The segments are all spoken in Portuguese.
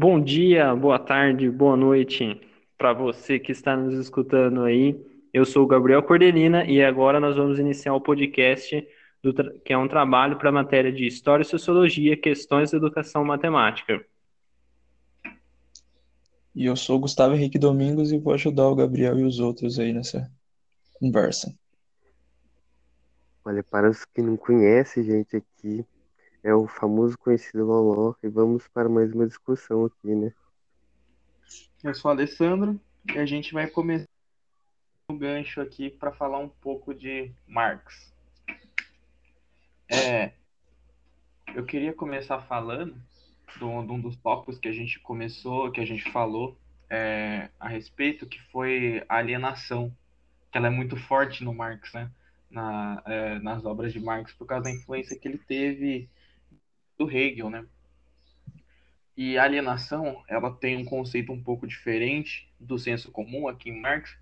Bom dia, boa tarde, boa noite para você que está nos escutando aí. Eu sou o Gabriel Cordelina e agora nós vamos iniciar o podcast, do, que é um trabalho para a matéria de História e Sociologia, Questões da Educação Matemática. E eu sou o Gustavo Henrique Domingos e vou ajudar o Gabriel e os outros aí nessa conversa. Olha, para os que não conhecem, gente, aqui é o famoso conhecido Loló e vamos para mais uma discussão aqui, né? Eu sou o Alessandro e a gente vai começar o gancho aqui para falar um pouco de Marx. É, eu queria começar falando de um dos tópicos que a gente começou, que a gente falou é, a respeito, que foi a alienação, que ela é muito forte no Marx, né? Na, é, nas obras de Marx, por causa da influência que ele teve do Hegel, né? E alienação, ela tem um conceito um pouco diferente do senso comum aqui em Marx,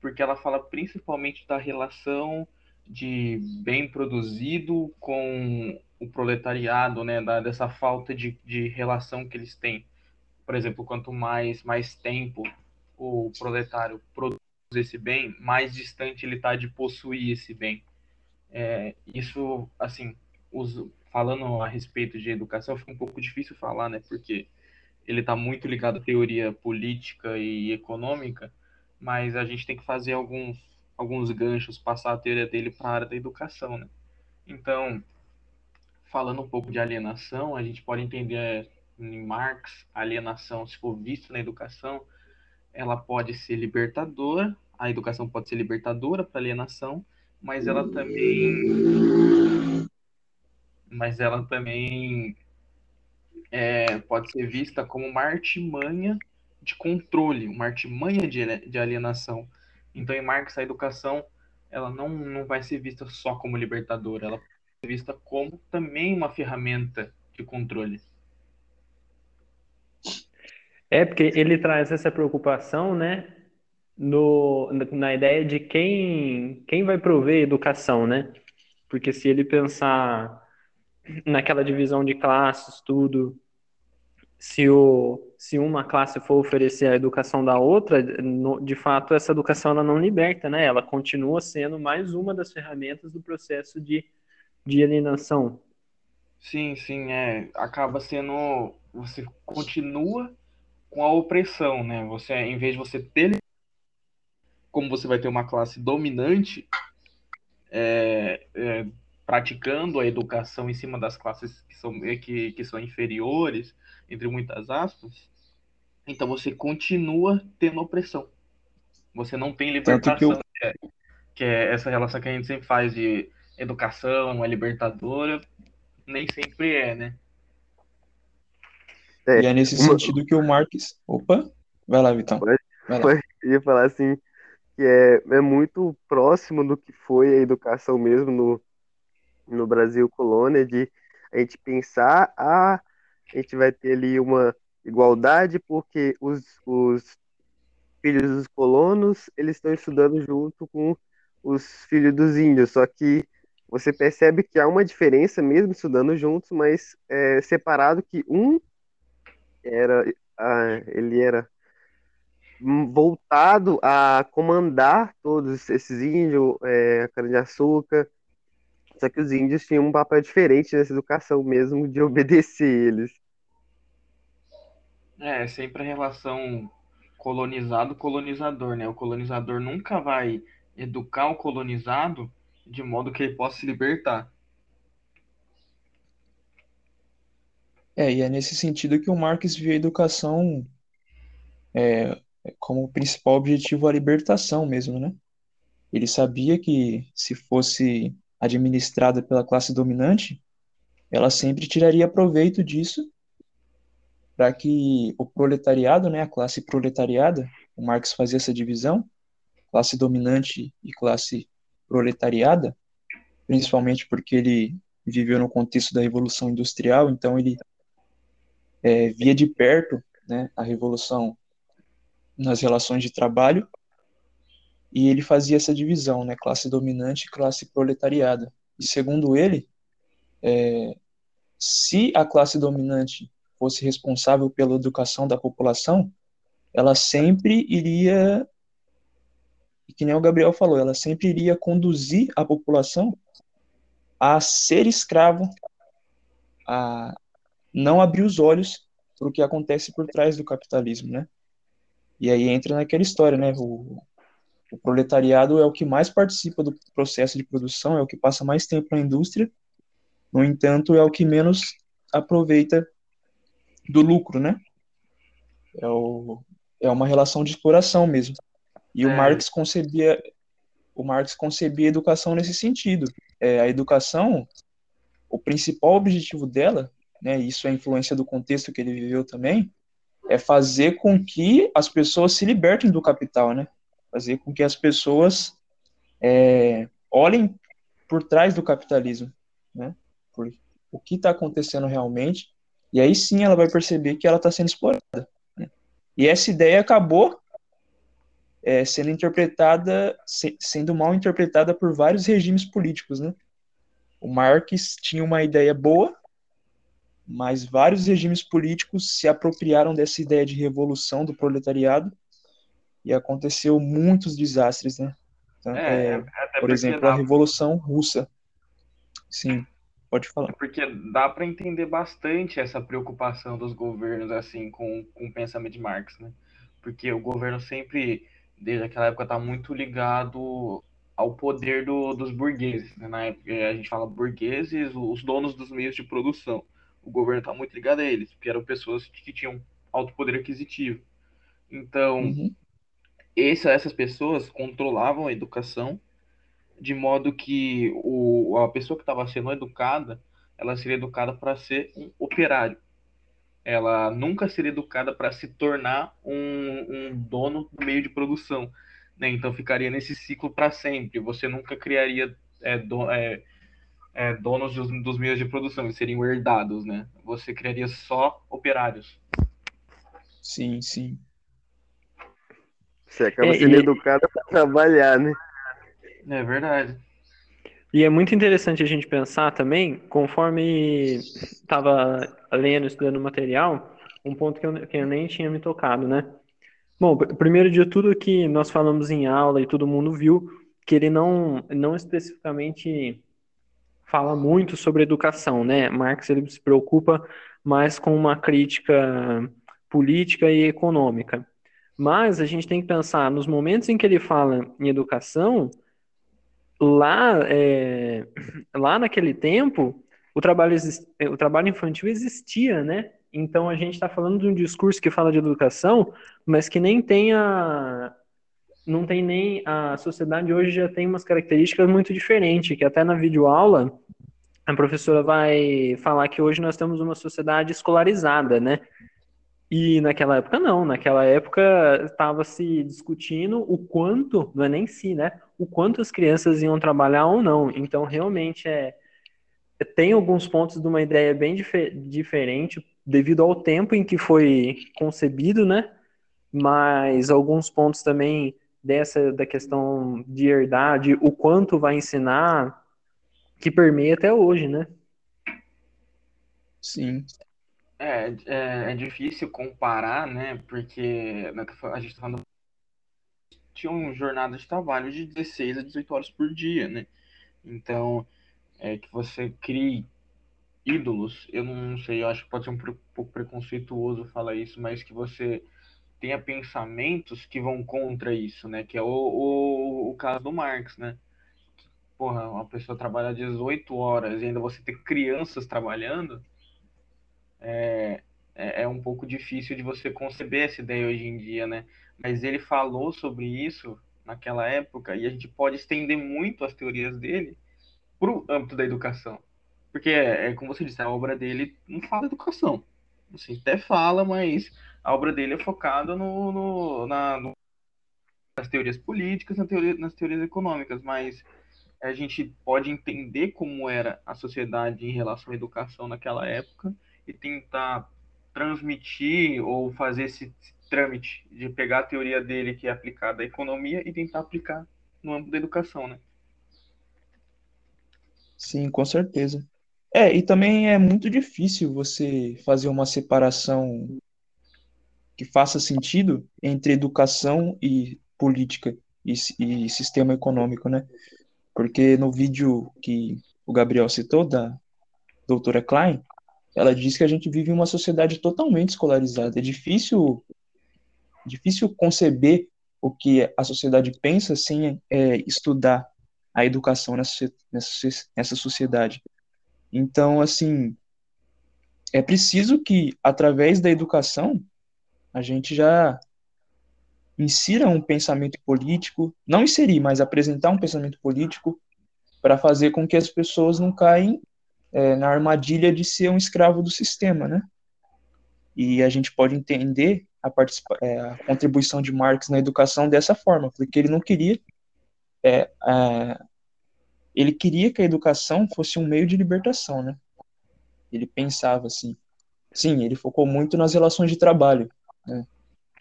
porque ela fala principalmente da relação de bem produzido com o proletariado, né, da, dessa falta de, de relação que eles têm. Por exemplo, quanto mais mais tempo o proletário produz esse bem, mais distante ele está de possuir esse bem. É, isso, assim, os, falando a respeito de educação, fica um pouco difícil falar, né? Porque ele está muito ligado à teoria política e econômica, mas a gente tem que fazer alguns, alguns ganchos, passar a teoria dele para a área da educação, né? Então, falando um pouco de alienação, a gente pode entender em Marx, alienação, se for vista na educação, ela pode ser libertadora, a educação pode ser libertadora para alienação, mas ela também mas ela também é, pode ser vista como uma artimanha de controle, uma artimanha de, de alienação. Então, em Marx, a educação ela não, não vai ser vista só como libertadora, ela vista como também uma ferramenta de controle. É, porque ele traz essa preocupação, né, no, na ideia de quem, quem vai prover educação, né? Porque se ele pensar naquela divisão de classes, tudo, se, o, se uma classe for oferecer a educação da outra, no, de fato essa educação ela não liberta, né? Ela continua sendo mais uma das ferramentas do processo de, de alienação. Sim, sim, é. Acaba sendo. Você continua com a opressão, né? Você, em vez de você ter. Como você vai ter uma classe dominante, é, é, praticando a educação em cima das classes que são, eh, que, que são inferiores, entre muitas aspas, então você continua tendo opressão. Você não tem libertação, que, eu... que, é, que, é, essa relação que a gente sempre faz de educação, é libertadora, nem sempre é, né? É, e é nesse uma... sentido que o Marx. Opa! Vai lá, Vitão. Vai lá. Eu ia falar assim, que é, é muito próximo do que foi a educação mesmo no, no Brasil colônia de a gente pensar a ah, a gente vai ter ali uma igualdade porque os, os filhos dos colonos eles estão estudando junto com os filhos dos índios só que você percebe que há uma diferença mesmo estudando juntos mas é, separado que um era ah, ele era voltado a comandar todos esses índios, é, cana-de-açúcar, só que os índios tinham um papel diferente nessa educação mesmo, de obedecer eles. É, sempre a relação colonizado-colonizador, né? O colonizador nunca vai educar o colonizado de modo que ele possa se libertar. É, e é nesse sentido que o Marx viu a educação é, como principal objetivo a libertação mesmo, né? Ele sabia que se fosse administrada pela classe dominante, ela sempre tiraria proveito disso para que o proletariado, né, a classe proletariada, o Marx fazia essa divisão, classe dominante e classe proletariada, principalmente porque ele viveu no contexto da Revolução Industrial, então ele é, via de perto né, a revolução nas relações de trabalho, e ele fazia essa divisão, né, classe dominante e classe proletariada. E segundo ele, é, se a classe dominante fosse responsável pela educação da população, ela sempre iria, que nem o Gabriel falou, ela sempre iria conduzir a população a ser escravo, a não abrir os olhos para o que acontece por trás do capitalismo, né? E aí entra naquela história, né? O, o proletariado é o que mais participa do processo de produção, é o que passa mais tempo na indústria, no entanto, é o que menos aproveita do lucro, né? É, o, é uma relação de exploração mesmo. E é. o Marx concebia o Marx concebia a educação nesse sentido. É, a educação, o principal objetivo dela, né, isso é a influência do contexto que ele viveu também, é fazer com que as pessoas se libertem do capital, né? Fazer com que as pessoas é, olhem por trás do capitalismo, né? Por o que está acontecendo realmente, e aí sim ela vai perceber que ela está sendo explorada. Né? E essa ideia acabou é, sendo interpretada, se, sendo mal interpretada por vários regimes políticos, né? O Marx tinha uma ideia boa, mas vários regimes políticos se apropriaram dessa ideia de revolução do proletariado e aconteceu muitos desastres, né? Então, é, é, por exemplo, dá... a Revolução Russa. Sim, pode falar. Porque dá para entender bastante essa preocupação dos governos assim com, com o pensamento de Marx, né? Porque o governo sempre desde aquela época está muito ligado ao poder do, dos burgueses. Né? Na época a gente fala burgueses, os donos dos meios de produção. O governo está muito ligado a eles, porque eram pessoas que tinham alto poder aquisitivo. Então, uhum. esse, essas pessoas controlavam a educação de modo que o, a pessoa que estava sendo educada, ela seria educada para ser um operário ela nunca seria educada para se tornar um, um, dono do meio de produção. Né? Então ficaria nesse ciclo para sempre. Você nunca criaria é, do, é, é, donos dos, dos, meios de produção, eles seriam herdados. Né? Você criaria só operários. Sim, sim. Você acaba é, sendo e... educada para trabalhar, né? É verdade. E é muito interessante a gente pensar também, conforme estava lendo, estudando o material, um ponto que eu, que eu nem tinha me tocado, né? Bom, primeiro de tudo que nós falamos em aula e todo mundo viu que ele não, não especificamente fala muito sobre educação, né? Marx ele se preocupa mais com uma crítica política e econômica. Mas a gente tem que pensar nos momentos em que ele fala em educação, lá, é, lá naquele tempo, o trabalho, o trabalho infantil existia, né? Então a gente está falando de um discurso que fala de educação, mas que nem tem a. Não tem nem. A sociedade hoje já tem umas características muito diferentes, que até na videoaula a professora vai falar que hoje nós temos uma sociedade escolarizada, né? E naquela época não, naquela época estava se discutindo o quanto, não é nem si, né? O quanto as crianças iam trabalhar ou não. Então realmente é tem alguns pontos de uma ideia bem dif diferente devido ao tempo em que foi concebido, né? Mas alguns pontos também dessa da questão de herdade, o quanto vai ensinar, que permeia até hoje, né? Sim. É, é, é difícil comparar, né? Porque né, a gente tá falando uma jornada de trabalho de 16 a 18 horas por dia, né? Então, é que você crie ídolos, eu não sei, eu acho que pode ser um pouco preconceituoso falar isso, mas que você tenha pensamentos que vão contra isso, né? Que é o, o, o caso do Marx, né? Porra, uma pessoa trabalha 18 horas e ainda você ter crianças trabalhando, é, é, é um pouco difícil de você conceber essa ideia hoje em dia, né? Mas ele falou sobre isso naquela época e a gente pode estender muito as teorias dele para o âmbito da educação. Porque, é, é, como você disse, a obra dele não fala educação. Assim, até fala, mas a obra dele é focada no, no, na, no, nas teorias políticas, na teoria, nas teorias econômicas, mas a gente pode entender como era a sociedade em relação à educação naquela época e tentar transmitir ou fazer esse trâmite de pegar a teoria dele que é aplicada à economia e tentar aplicar no âmbito da educação, né? Sim, com certeza. É, e também é muito difícil você fazer uma separação que faça sentido entre educação e política e, e sistema econômico, né? Porque no vídeo que o Gabriel citou, da doutora Klein, ela diz que a gente vive em uma sociedade totalmente escolarizada. É difícil, difícil conceber o que a sociedade pensa sem é, estudar a educação nessa, nessa, nessa sociedade. Então, assim, é preciso que, através da educação, a gente já insira um pensamento político, não inserir, mas apresentar um pensamento político para fazer com que as pessoas não caem é, na armadilha de ser um escravo do sistema, né? E a gente pode entender a, é, a contribuição de Marx na educação dessa forma, porque ele não queria é, é, ele queria que a educação fosse um meio de libertação, né? Ele pensava assim. Sim, ele focou muito nas relações de trabalho, né?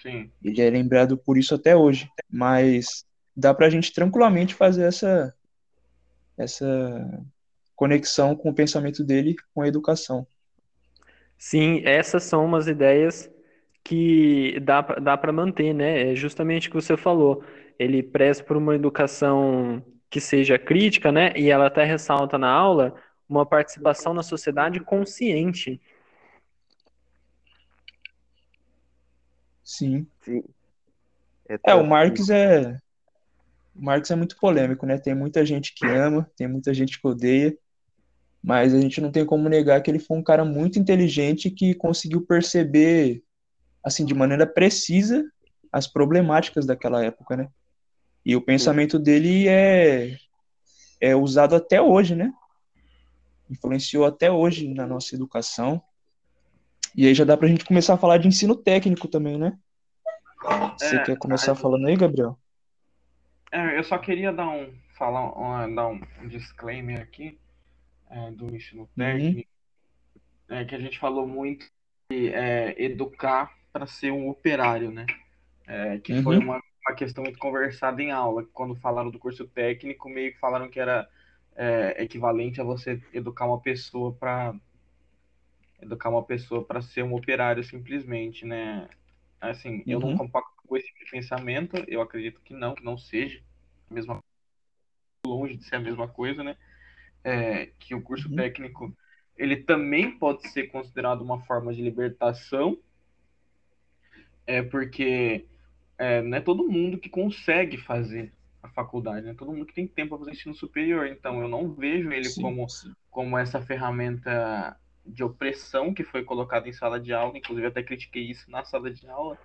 Sim. Ele é lembrado por isso até hoje, mas dá para a gente tranquilamente fazer essa essa conexão com o pensamento dele com a educação. Sim, essas são umas ideias que dá, dá para manter, né? É justamente o que você falou. Ele preza por uma educação que seja crítica, né? E ela até ressalta na aula uma participação na sociedade consciente. Sim. Sim. É, é o Marx é o Marx é muito polêmico, né? Tem muita gente que ama, tem muita gente que odeia, mas a gente não tem como negar que ele foi um cara muito inteligente que conseguiu perceber assim, de maneira precisa as problemáticas daquela época, né? E o pensamento dele é, é usado até hoje, né? Influenciou até hoje na nossa educação. E aí já dá pra gente começar a falar de ensino técnico também, né? Você é, quer começar falando aí, Gabriel? É, eu só queria dar um, falar, um, dar um disclaimer aqui é, do ensino uhum. técnico, uhum. é, que a gente falou muito de é, educar para ser um operário, né? É, que uhum. foi uma, uma questão muito conversada em aula. Quando falaram do curso técnico, meio que falaram que era é, equivalente a você educar uma pessoa para educar uma pessoa para ser um operário simplesmente, né? Assim, eu não uhum. compacto com esse tipo de pensamento. Eu acredito que não, que não seja a mesma longe de ser a mesma coisa, né? É, que o curso uhum. técnico ele também pode ser considerado uma forma de libertação é porque é, não é todo mundo que consegue fazer a faculdade, né? Todo mundo que tem tempo para fazer ensino superior. Então, eu não vejo ele sim, como, sim. como essa ferramenta de opressão que foi colocada em sala de aula. Inclusive, até critiquei isso na sala de aula,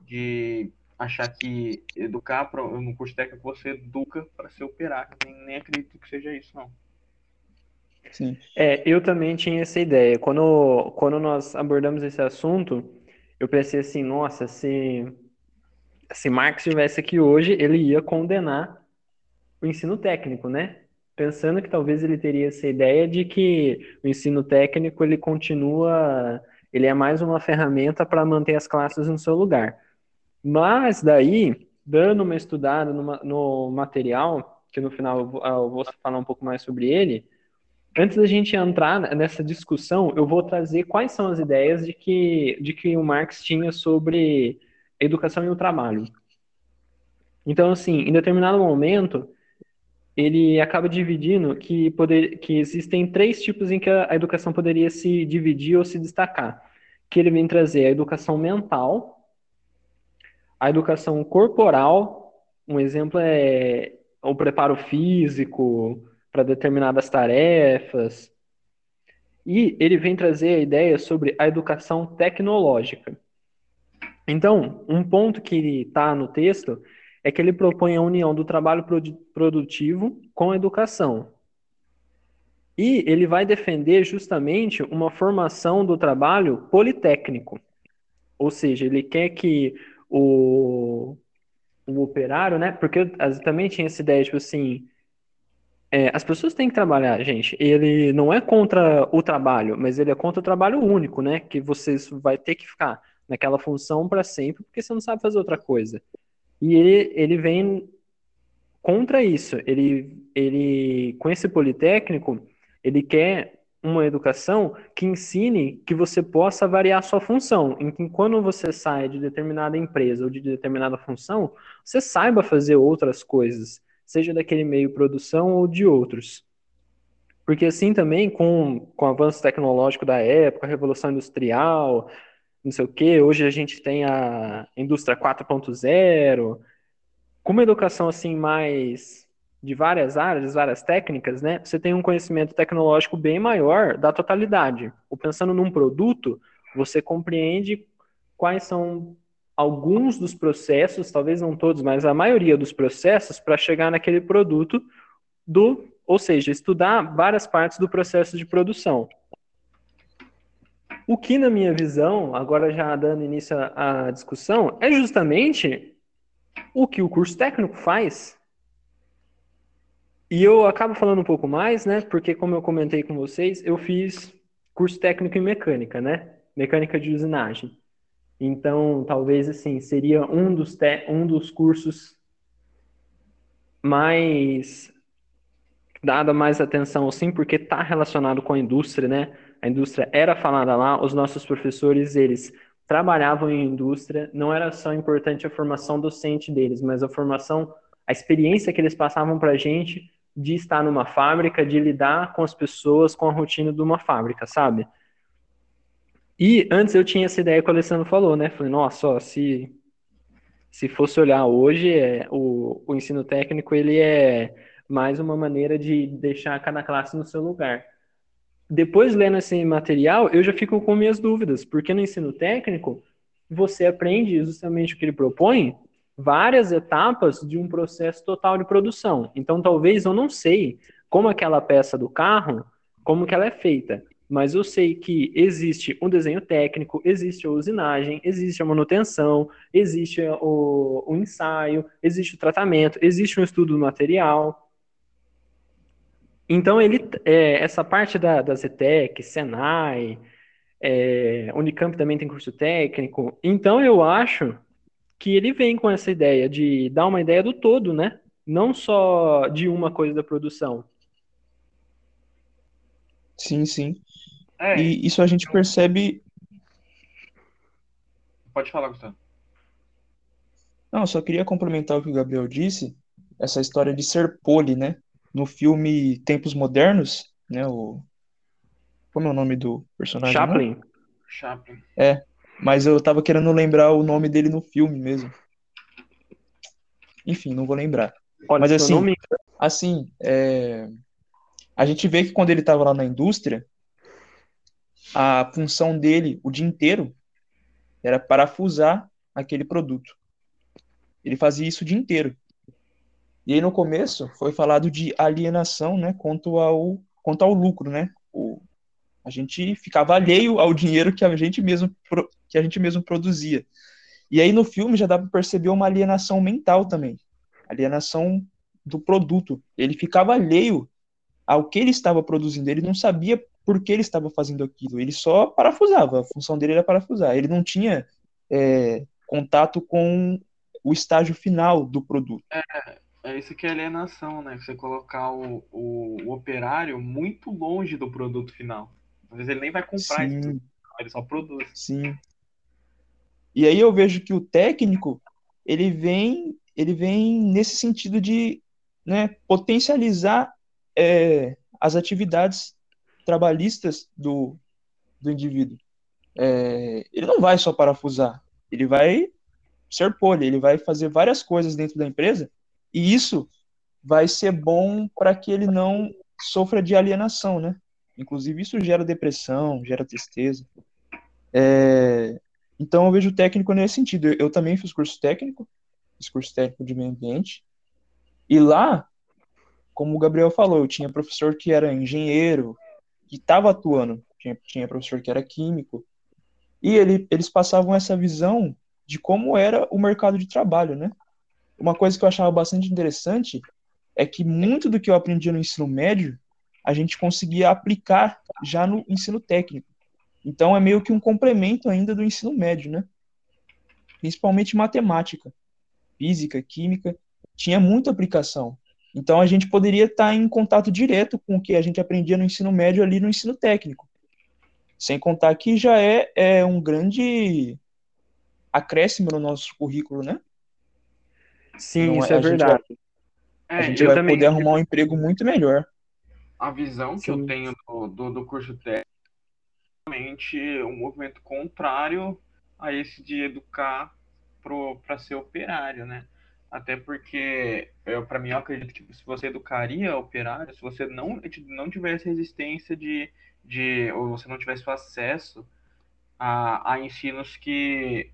de achar que educar pra, no curso técnico você educa para ser operário. Nem, nem acredito que seja isso, não. Sim. É, eu também tinha essa ideia. Quando, quando nós abordamos esse assunto, eu pensei assim, nossa, se, se Marx estivesse aqui hoje, ele ia condenar o ensino técnico, né? Pensando que talvez ele teria essa ideia de que o ensino técnico ele continua, ele é mais uma ferramenta para manter as classes no seu lugar. Mas daí, dando uma estudada no, no material, que no final eu vou, eu vou falar um pouco mais sobre ele, Antes da gente entrar nessa discussão, eu vou trazer quais são as ideias de que, de que o Marx tinha sobre a educação e o trabalho. Então, assim, em determinado momento, ele acaba dividindo que, poder, que existem três tipos em que a, a educação poderia se dividir ou se destacar. Que ele vem trazer a educação mental, a educação corporal, um exemplo é o preparo físico, para determinadas tarefas. E ele vem trazer a ideia sobre a educação tecnológica. Então, um ponto que está no texto é que ele propõe a união do trabalho produtivo com a educação. E ele vai defender justamente uma formação do trabalho politécnico. Ou seja, ele quer que o, o operário, né? Porque também tinha essa ideia, tipo assim, é, as pessoas têm que trabalhar, gente. Ele não é contra o trabalho, mas ele é contra o trabalho único, né? Que você vai ter que ficar naquela função para sempre, porque você não sabe fazer outra coisa. E ele, ele vem contra isso. Ele, ele, com esse politécnico, ele quer uma educação que ensine que você possa variar sua função, em que quando você sai de determinada empresa ou de determinada função, você saiba fazer outras coisas, seja daquele meio produção ou de outros. Porque assim também, com, com o avanço tecnológico da época, a revolução industrial, não sei o quê, hoje a gente tem a indústria 4.0, com uma educação assim mais de várias áreas, várias técnicas, né, você tem um conhecimento tecnológico bem maior da totalidade. Ou pensando num produto, você compreende quais são alguns dos processos, talvez não todos, mas a maioria dos processos para chegar naquele produto do, ou seja, estudar várias partes do processo de produção. O que, na minha visão, agora já dando início à discussão, é justamente o que o curso técnico faz. E eu acabo falando um pouco mais, né? Porque, como eu comentei com vocês, eu fiz curso técnico em mecânica, né? Mecânica de usinagem. Então, talvez, assim, seria um dos, um dos cursos mais dada mais atenção, sim, porque está relacionado com a indústria, né? A indústria era falada lá, os nossos professores, eles trabalhavam em indústria, não era só importante a formação docente deles, mas a formação, a experiência que eles passavam para a gente de estar numa fábrica, de lidar com as pessoas, com a rotina de uma fábrica, sabe? E antes eu tinha essa ideia que o Alessandro falou, né? Falei, nossa, ó, se, se fosse olhar hoje, é, o, o ensino técnico ele é mais uma maneira de deixar cada classe no seu lugar. Depois, lendo esse material, eu já fico com minhas dúvidas, porque no ensino técnico, você aprende justamente o que ele propõe, várias etapas de um processo total de produção. Então, talvez eu não sei como aquela peça do carro, como que ela é feita, mas eu sei que existe um desenho técnico, existe a usinagem, existe a manutenção, existe o, o ensaio, existe o tratamento, existe um estudo do material. Então, ele, é, essa parte da, da Zetec, Senai, é, Unicamp também tem curso técnico. Então, eu acho que ele vem com essa ideia de dar uma ideia do todo, né? Não só de uma coisa da produção. Sim, sim. É, e isso a gente percebe. Pode falar, Gustavo. Não, só queria complementar o que o Gabriel disse, essa história de ser pole, né? No filme Tempos Modernos, né? O... Como é o nome do personagem? Chaplin. Não? Chaplin. É, mas eu tava querendo lembrar o nome dele no filme mesmo. Enfim, não vou lembrar. Olha, Mas assim, nome... assim é... a gente vê que quando ele tava lá na indústria, a função dele o dia inteiro era parafusar aquele produto. Ele fazia isso o dia inteiro. E aí no começo foi falado de alienação, né, quanto ao quanto ao lucro, né? O, a gente ficava alheio ao dinheiro que a gente mesmo que a gente mesmo produzia. E aí no filme já dá para perceber uma alienação mental também, alienação do produto. Ele ficava alheio ao que ele estava produzindo, ele não sabia por que ele estava fazendo aquilo, ele só parafusava, a função dele era parafusar, ele não tinha é, contato com o estágio final do produto. É, é isso que é alienação, né? Você colocar o, o, o operário muito longe do produto final. Às vezes ele nem vai comprar Sim. isso, ele só produz. Sim. E aí eu vejo que o técnico, ele vem, ele vem nesse sentido de né, potencializar é, as atividades trabalhistas do, do indivíduo. É, ele não vai só parafusar, ele vai ser pole, ele vai fazer várias coisas dentro da empresa, e isso vai ser bom para que ele não sofra de alienação, né? Inclusive, isso gera depressão, gera tristeza. É, então eu vejo o técnico nesse sentido. Eu, eu também fiz curso técnico, fiz curso técnico de meio ambiente. E lá, como o Gabriel falou, eu tinha professor que era engenheiro, que estava atuando, tinha, tinha professor que era químico. E ele, eles passavam essa visão de como era o mercado de trabalho, né? Uma coisa que eu achava bastante interessante é que muito do que eu aprendi no ensino médio, a gente conseguia aplicar já no ensino técnico. Então é meio que um complemento ainda do ensino médio, né? principalmente matemática, física, química, tinha muita aplicação. Então a gente poderia estar em contato direto com o que a gente aprendia no ensino médio ali no ensino técnico. Sem contar que já é, é um grande acréscimo no nosso currículo, né? Sim, Não, isso é, é verdade. Vai, a gente é, vai também, poder arrumar um emprego muito melhor. A visão que Sim. eu tenho do, do, do curso técnico é realmente um movimento contrário a esse de educar para ser operário, né? Até porque, para mim, eu acredito que se você educaria operário, se você não, não tivesse resistência de, de ou você não tivesse acesso a, a ensinos que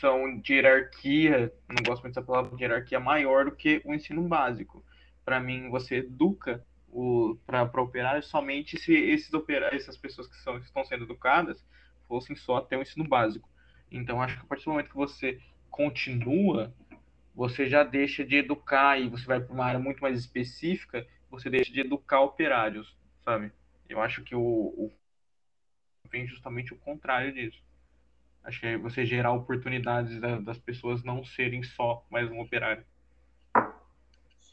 são de hierarquia, não gosto muito dessa palavra, de hierarquia maior do que o ensino básico. Para mim, você educa para operários somente se esses operários, essas pessoas que, são, que estão sendo educadas fossem só até o ensino básico. Então, acho que a partir do momento que você continua você já deixa de educar e você vai para uma área muito mais específica, você deixa de educar operários, sabe? Eu acho que o, o vem justamente o contrário disso. Acho que é você gerar oportunidades da, das pessoas não serem só mais um operário.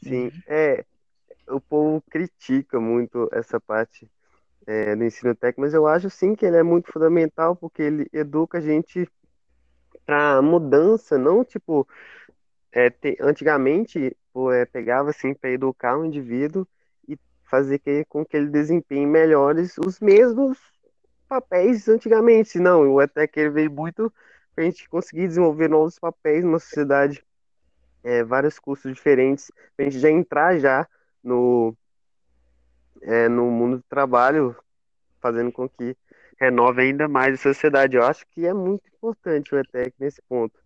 Sim, é. O povo critica muito essa parte é, do ensino técnico, mas eu acho sim que ele é muito fundamental porque ele educa a gente para mudança, não tipo é, te, antigamente é, pegava assim para educar o indivíduo e fazer que, com que ele desempenhe melhores os mesmos papéis antigamente. Não, até que ele veio muito para a gente conseguir desenvolver novos papéis numa sociedade, é, vários cursos diferentes, para a gente já entrar já no, é, no mundo do trabalho, fazendo com que renove ainda mais a sociedade. Eu acho que é muito importante o ETEC nesse ponto.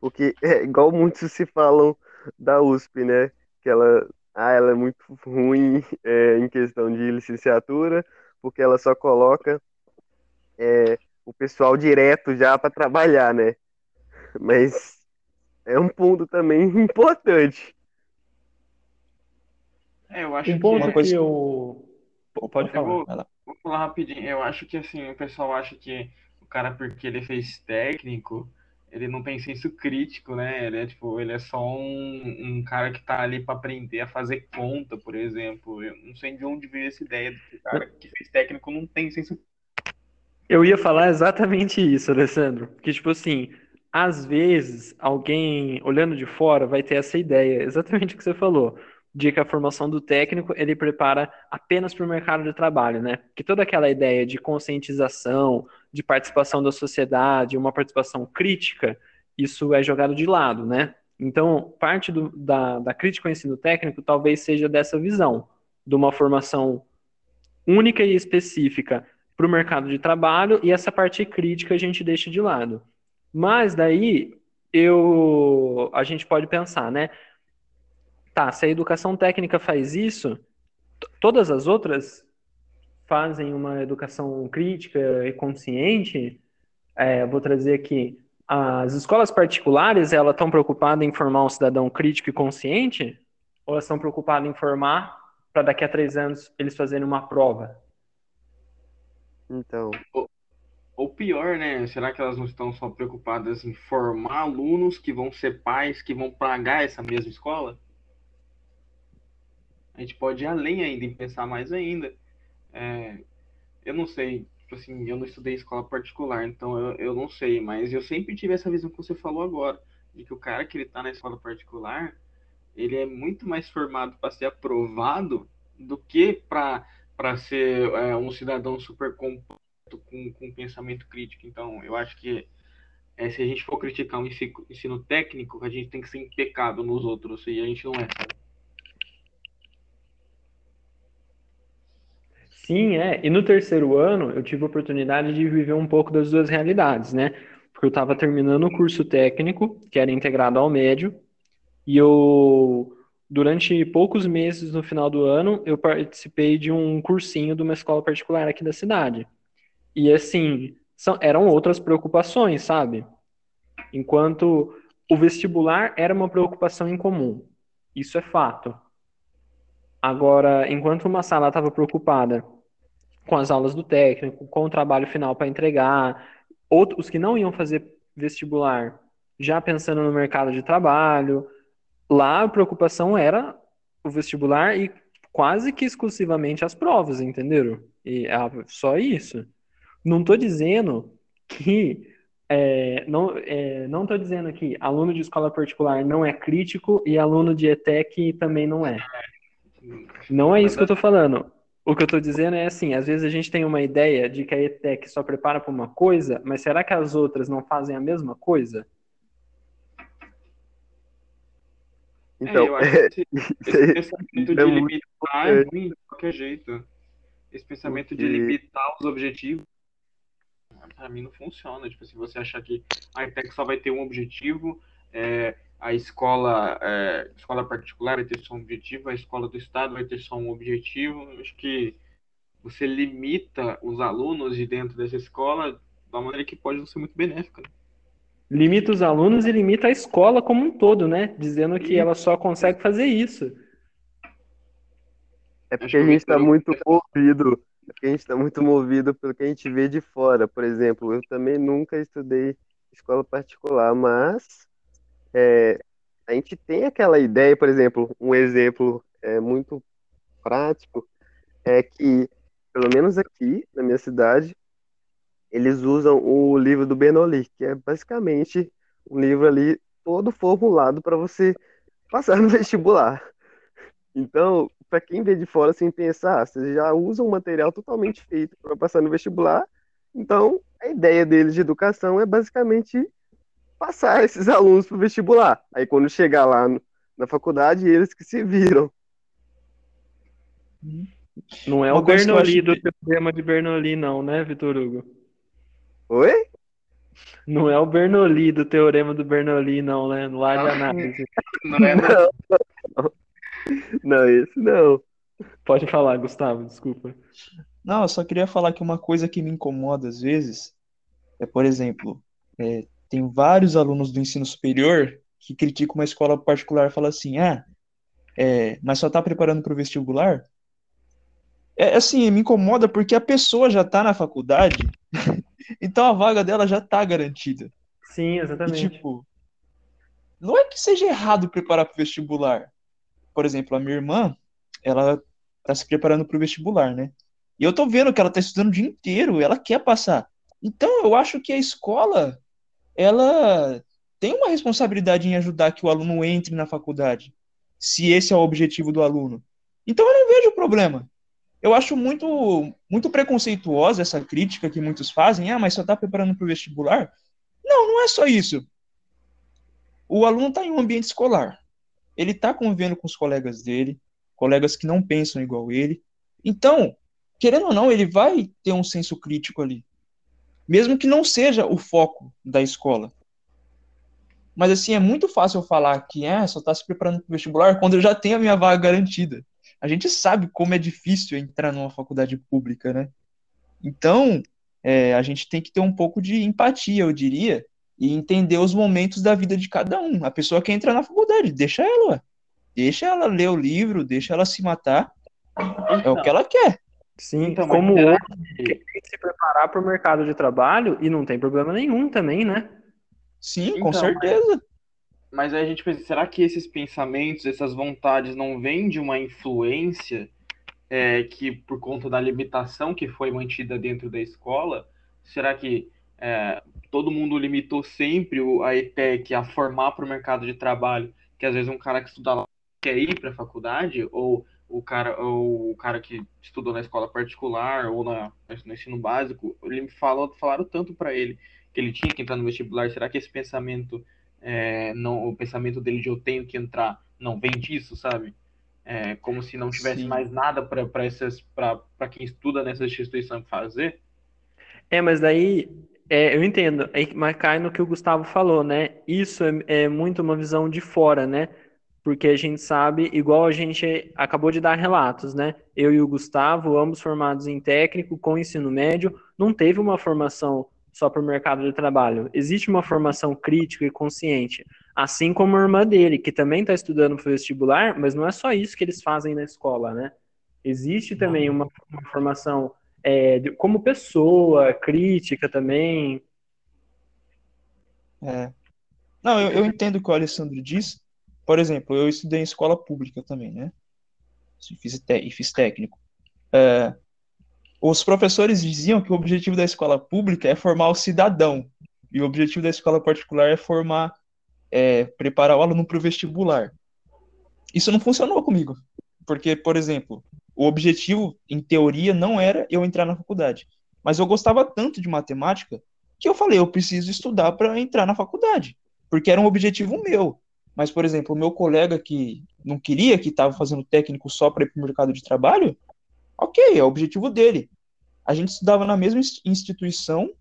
Porque é igual muitos se falam da USP, né? Que ela, ah, ela é muito ruim é, em questão de licenciatura, porque ela só coloca é, o pessoal direto já para trabalhar, né? Mas é um ponto também importante. É, eu acho um ponto que, coisa... que eu. Pode falar. Eu vou, vou falar rapidinho. Eu acho que assim, o pessoal acha que o cara, porque ele fez técnico, ele não tem senso crítico, né? Ele é tipo, ele é só um, um cara que tá ali para aprender a fazer conta, por exemplo. Eu não sei de onde veio essa ideia de que o cara que fez técnico não tem senso Eu ia falar exatamente isso, Alessandro. Que tipo assim, às vezes alguém olhando de fora vai ter essa ideia, exatamente o que você falou, de que a formação do técnico ele prepara apenas para o mercado de trabalho, né? Que toda aquela ideia de conscientização, de participação da sociedade, uma participação crítica, isso é jogado de lado, né? Então, parte do, da, da crítica ao ensino técnico talvez seja dessa visão, de uma formação única e específica para o mercado de trabalho, e essa parte crítica a gente deixa de lado. Mas daí eu a gente pode pensar, né? Tá, se a educação técnica faz isso, todas as outras fazem uma educação crítica e consciente, é, vou trazer aqui, as escolas particulares, elas estão preocupadas em formar um cidadão crítico e consciente? Ou elas estão preocupadas em formar para daqui a três anos eles fazerem uma prova? Então. Ou, ou pior, né? Será que elas não estão só preocupadas em formar alunos que vão ser pais, que vão pagar essa mesma escola? A gente pode ir além ainda, em pensar mais ainda. É, eu não sei, tipo assim, eu não estudei escola particular, então eu, eu não sei, mas eu sempre tive essa visão que você falou agora, de que o cara que ele tá na escola particular, ele é muito mais formado para ser aprovado do que para ser é, um cidadão super completo com, com pensamento crítico. Então, eu acho que é, se a gente for criticar um ensino, ensino técnico, a gente tem que ser impecável nos outros, e a gente não é, sabe? Sim, é. E no terceiro ano eu tive a oportunidade de viver um pouco das duas realidades, né? Porque eu estava terminando o curso técnico, que era integrado ao médio, e eu, durante poucos meses no final do ano, eu participei de um cursinho de uma escola particular aqui da cidade. E assim, são, eram outras preocupações, sabe? Enquanto o vestibular era uma preocupação em comum. Isso é fato. Agora, enquanto uma sala estava preocupada com as aulas do técnico, com o trabalho final para entregar. Outros que não iam fazer vestibular já pensando no mercado de trabalho. Lá a preocupação era o vestibular e quase que exclusivamente as provas, entenderam? E ah, só isso. Não estou dizendo que é, não é, não estou dizendo que aluno de escola particular não é crítico e aluno de ETEC também não é. Não é isso que eu estou falando. O que eu estou dizendo é assim, às vezes a gente tem uma ideia de que a ETEC só prepara para uma coisa, mas será que as outras não fazem a mesma coisa? Então, é, eu acho que esse, esse pensamento de é limitar é ruim de qualquer jeito. Esse pensamento de limitar os objetivos, para mim não funciona. Tipo, se assim, você achar que a ETEC só vai ter um objetivo, é, a escola, é, escola particular vai ter só um objetivo, a escola do Estado vai ter só um objetivo. Acho que você limita os alunos de dentro dessa escola de uma maneira que pode não ser muito benéfica. Né? Limita os alunos e limita a escola como um todo, né? Dizendo que ela só consegue fazer isso. É porque a gente está muito movido, é porque a gente está muito movido pelo que a gente vê de fora. Por exemplo, eu também nunca estudei escola particular, mas é, a gente tem aquela ideia, por exemplo, um exemplo é, muito prático é que, pelo menos aqui na minha cidade, eles usam o livro do Bernoulli, que é basicamente um livro ali todo formulado para você passar no vestibular. Então, para quem vê de fora sem pensar, você já usa um material totalmente feito para passar no vestibular. Então, a ideia deles de educação é basicamente passar esses alunos para o vestibular. Aí quando chegar lá no, na faculdade, eles que se viram. Não é o Bernoulli do teorema de Bernoulli, não, né, Vitor Hugo? Oi? Não é o Bernoulli do teorema do Bernoulli, não, né? Lá de análise. Não é, não. Não, não esse não. Pode falar, Gustavo, desculpa. Não, eu só queria falar que uma coisa que me incomoda às vezes é, por exemplo, é, tem vários alunos do ensino superior que criticam uma escola particular e falam assim, ah, é, mas só está preparando para o vestibular? É assim, me incomoda porque a pessoa já está na faculdade, então a vaga dela já está garantida. Sim, exatamente. E, tipo, não é que seja errado preparar para o vestibular. Por exemplo, a minha irmã, ela está se preparando para o vestibular, né? E eu tô vendo que ela está estudando o dia inteiro, ela quer passar. Então, eu acho que a escola ela tem uma responsabilidade em ajudar que o aluno entre na faculdade, se esse é o objetivo do aluno. Então eu não vejo problema. Eu acho muito muito preconceituosa essa crítica que muitos fazem, ah, mas só está preparando para o vestibular. Não, não é só isso. O aluno está em um ambiente escolar. Ele está convivendo com os colegas dele, colegas que não pensam igual ele. Então, querendo ou não, ele vai ter um senso crítico ali mesmo que não seja o foco da escola. Mas assim, é muito fácil eu falar que é, só está se preparando para o vestibular quando eu já tenho a minha vaga garantida. A gente sabe como é difícil entrar numa faculdade pública, né? Então, é, a gente tem que ter um pouco de empatia, eu diria, e entender os momentos da vida de cada um. A pessoa que entra na faculdade, deixa ela, deixa ela ler o livro, deixa ela se matar. É o que ela quer. Sim, então, como hoje tem que se preparar para o mercado de trabalho e não tem problema nenhum também, né? Sim, então, com certeza. Mas, mas aí a gente pensa, será que esses pensamentos, essas vontades não vêm de uma influência é, que, por conta da limitação que foi mantida dentro da escola, será que é, todo mundo limitou sempre a ETEC a formar para o mercado de trabalho, que às vezes um cara que estuda lá quer ir para a faculdade, ou o cara, o cara que estudou na escola particular ou na, no ensino básico, ele me falou, falaram tanto para ele que ele tinha que entrar no vestibular. Será que esse pensamento, é, não, o pensamento dele de eu tenho que entrar, não vem disso, sabe? É, como se não tivesse Sim. mais nada para quem estuda nessa instituição fazer? É, mas daí é, eu entendo, é, mas cai no que o Gustavo falou, né? Isso é, é muito uma visão de fora, né? Porque a gente sabe, igual a gente acabou de dar relatos, né? Eu e o Gustavo, ambos formados em técnico com ensino médio, não teve uma formação só para o mercado de trabalho. Existe uma formação crítica e consciente, assim como a irmã dele, que também está estudando para o vestibular, mas não é só isso que eles fazem na escola, né? Existe também uma, uma formação é, de, como pessoa, crítica também. É. Não, eu, eu entendo o que o Alessandro diz. Por exemplo, eu estudei em escola pública também, né? E fiz, e fiz técnico. É, os professores diziam que o objetivo da escola pública é formar o cidadão e o objetivo da escola particular é formar, é, preparar o aluno para o vestibular. Isso não funcionou comigo, porque, por exemplo, o objetivo, em teoria, não era eu entrar na faculdade, mas eu gostava tanto de matemática que eu falei, eu preciso estudar para entrar na faculdade, porque era um objetivo meu. Mas, por exemplo, o meu colega que não queria, que estava fazendo técnico só para ir para o mercado de trabalho, ok, é o objetivo dele. A gente estudava na mesma instituição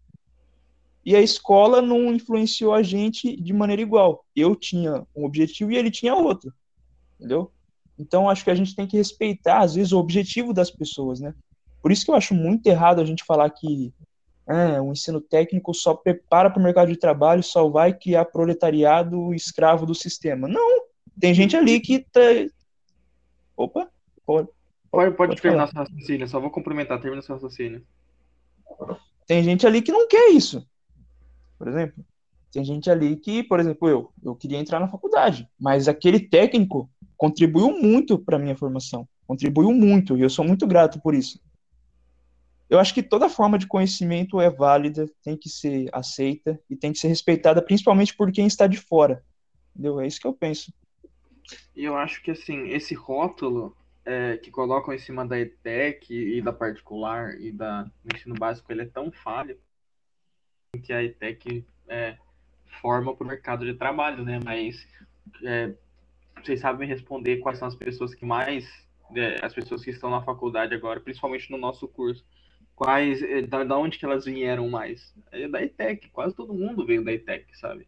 e a escola não influenciou a gente de maneira igual. Eu tinha um objetivo e ele tinha outro, entendeu? Então, acho que a gente tem que respeitar, às vezes, o objetivo das pessoas, né? Por isso que eu acho muito errado a gente falar que é, o ensino técnico só prepara para o mercado de trabalho, só vai criar proletariado escravo do sistema. Não, tem gente ali que tá... Opa, pode, pode, pode, terminar seu raciocínio, só vou complementar, termina seu raciocínio. Tem gente ali que não quer isso, por exemplo. Tem gente ali que, por exemplo, eu, eu queria entrar na faculdade, mas aquele técnico contribuiu muito para minha formação, contribuiu muito, e eu sou muito grato por isso eu acho que toda forma de conhecimento é válida, tem que ser aceita e tem que ser respeitada, principalmente por quem está de fora. Entendeu? É isso que eu penso. E eu acho que assim, esse rótulo é, que colocam em cima da ETEC e da particular e da, do ensino básico, ele é tão falho que a ETEC é, forma para o mercado de trabalho, né? Mas é, vocês sabem responder quais são as pessoas que mais, é, as pessoas que estão na faculdade agora, principalmente no nosso curso, quais, eh, da, da onde que elas vieram mais? É da ITEC, quase todo mundo veio da ITEC, sabe?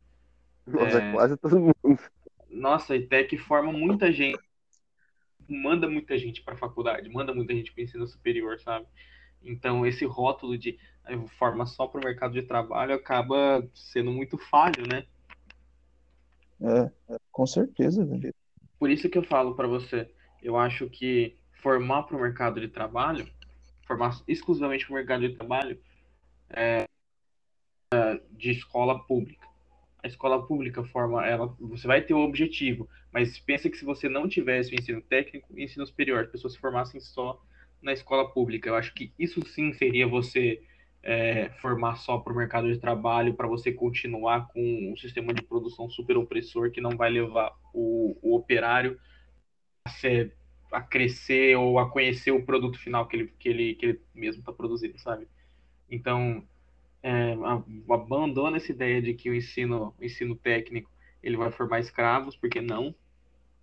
Nossa, é... quase todo mundo. Nossa, a ITEC forma muita gente, manda muita gente para a faculdade, manda muita gente para o ensino superior, sabe? Então, esse rótulo de eh, forma só para o mercado de trabalho acaba sendo muito falho, né? É, com certeza, velho. Por isso que eu falo para você, eu acho que formar para o mercado de trabalho formar exclusivamente para o mercado de trabalho é, de escola pública. A escola pública forma ela, você vai ter o objetivo, mas pensa que se você não tivesse o ensino técnico e ensino superior, as pessoas se formassem só na escola pública. Eu acho que isso sim seria você é, formar só para o mercado de trabalho, para você continuar com um sistema de produção super opressor que não vai levar o, o operário a ser a crescer ou a conhecer o produto final que ele, que ele, que ele mesmo está produzindo, sabe? Então, é, abandona essa ideia de que o ensino, o ensino técnico ele vai formar escravos, porque não?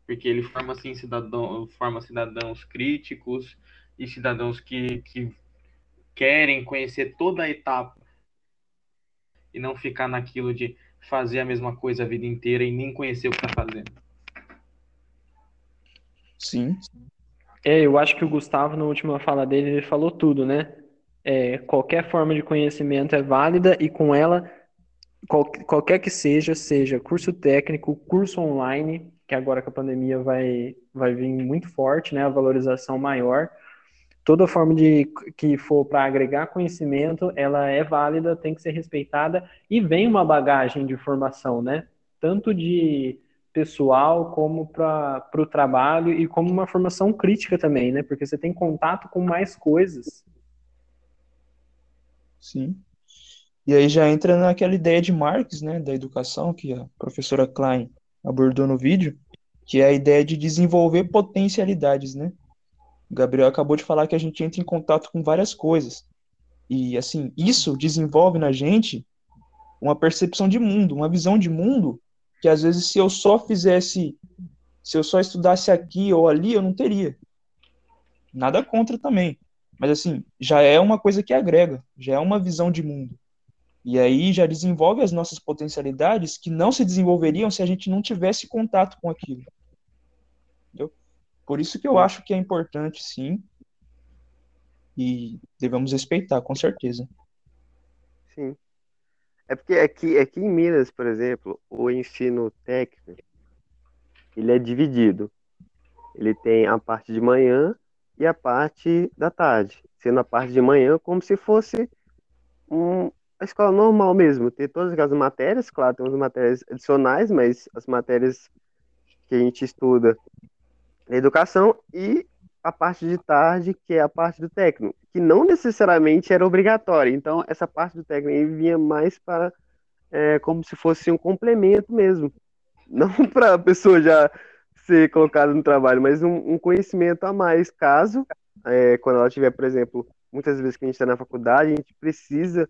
Porque ele forma, assim, cidadão, forma cidadãos críticos e cidadãos que, que querem conhecer toda a etapa e não ficar naquilo de fazer a mesma coisa a vida inteira e nem conhecer o que está fazendo. Sim. É, eu acho que o Gustavo, na última fala dele, ele falou tudo, né? É, qualquer forma de conhecimento é válida e com ela, qual, qualquer que seja, seja curso técnico, curso online, que agora com a pandemia vai, vai vir muito forte, né? A valorização maior. Toda forma de que for para agregar conhecimento, ela é válida, tem que ser respeitada e vem uma bagagem de formação, né? Tanto de pessoal como para o trabalho e como uma formação crítica também, né? Porque você tem contato com mais coisas. Sim. E aí já entra naquela ideia de Marx, né, da educação, que a professora Klein abordou no vídeo, que é a ideia de desenvolver potencialidades, né? O Gabriel acabou de falar que a gente entra em contato com várias coisas. E, assim, isso desenvolve na gente uma percepção de mundo, uma visão de mundo que às vezes se eu só fizesse, se eu só estudasse aqui ou ali, eu não teria. Nada contra também. Mas assim, já é uma coisa que agrega, já é uma visão de mundo. E aí já desenvolve as nossas potencialidades que não se desenvolveriam se a gente não tivesse contato com aquilo. Entendeu? Por isso que eu acho que é importante, sim. E devemos respeitar, com certeza. Sim. É porque aqui, aqui em Minas, por exemplo, o ensino técnico, ele é dividido. Ele tem a parte de manhã e a parte da tarde. Sendo a parte de manhã como se fosse um, a escola normal mesmo, ter todas aquelas matérias, claro, tem umas matérias adicionais, mas as matérias que a gente estuda na educação e a parte de tarde, que é a parte do técnico, que não necessariamente era obrigatória. Então, essa parte do técnico vinha mais para é, como se fosse um complemento mesmo. Não para a pessoa já ser colocada no trabalho, mas um, um conhecimento a mais, caso, é, quando ela tiver, por exemplo, muitas vezes que a gente está na faculdade, a gente precisa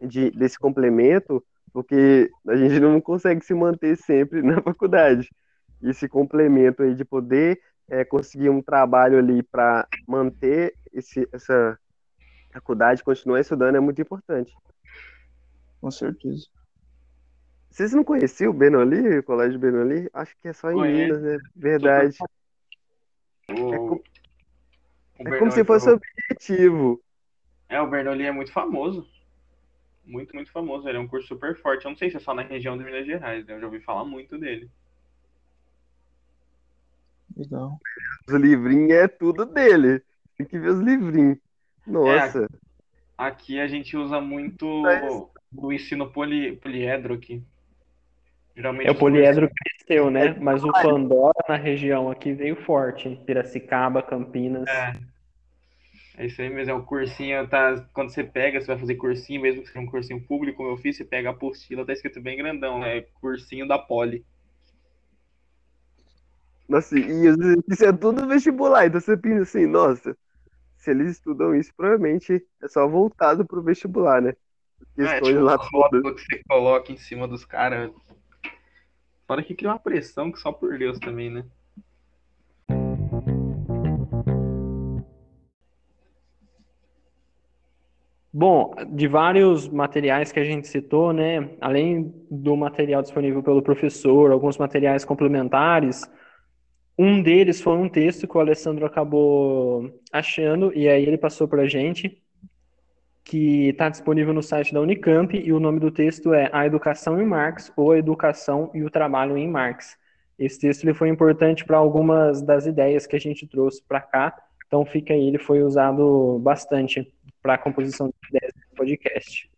de, desse complemento, porque a gente não consegue se manter sempre na faculdade. Esse complemento aí de poder é, conseguir um trabalho ali para manter esse, essa faculdade, continuar estudando, é muito importante. Com certeza. Vocês não conheciam o Benoli, o Colégio Benoli? Acho que é só em Conheço. Minas, né? Verdade. O, É como- o É como se fosse foi- objetivo. É, o Bernoulli é muito famoso. Muito, muito famoso. Ele é um curso super forte. Eu não sei se é só na região de Minas Gerais, né? Eu já ouvi falar muito dele. Legal. Os livrinhos é tudo dele. Tem que ver os livrinhos. Nossa. Aqui a gente usa muito Mas- o ensino poli, poliedro aqui. Geralmente É o poliedro cresceu, né? Mas o Pandora na região aqui veio forte. Piracicaba, Campinas. É. É isso aí mesmo, é o cursinho, tá, quando você pega, você vai fazer cursinho, mesmo que seja um cursinho público, como eu fiz, você pega a apostila, tá escrito bem grandão, é cursinho da Poli. Nossa, e os exercícios é tudo vestibular. Então você pensa assim, nossa, se eles estudam isso, provavelmente é só voltado pro vestibular, né? É, Questões tipo, lá todas. que você coloca em cima dos caras. Fora que cria uma pressão que só por Deus também, né? Bom, de vários materiais que a gente citou, né, além do material disponível pelo professor, alguns materiais complementares, um deles foi um texto que o Alessandro acabou achando, e aí ele passou para a gente, que está disponível no site da Unicamp, e o nome do texto é A Educação em Marx, ou A Educação e o Trabalho em Marx. Esse texto ele foi importante para algumas das ideias que a gente trouxe para cá, então fica aí, ele foi usado bastante para a composição de ideias do podcast.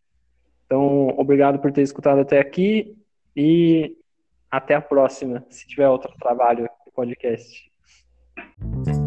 Então, obrigado por ter escutado até aqui e até a próxima, se tiver outro trabalho podcast.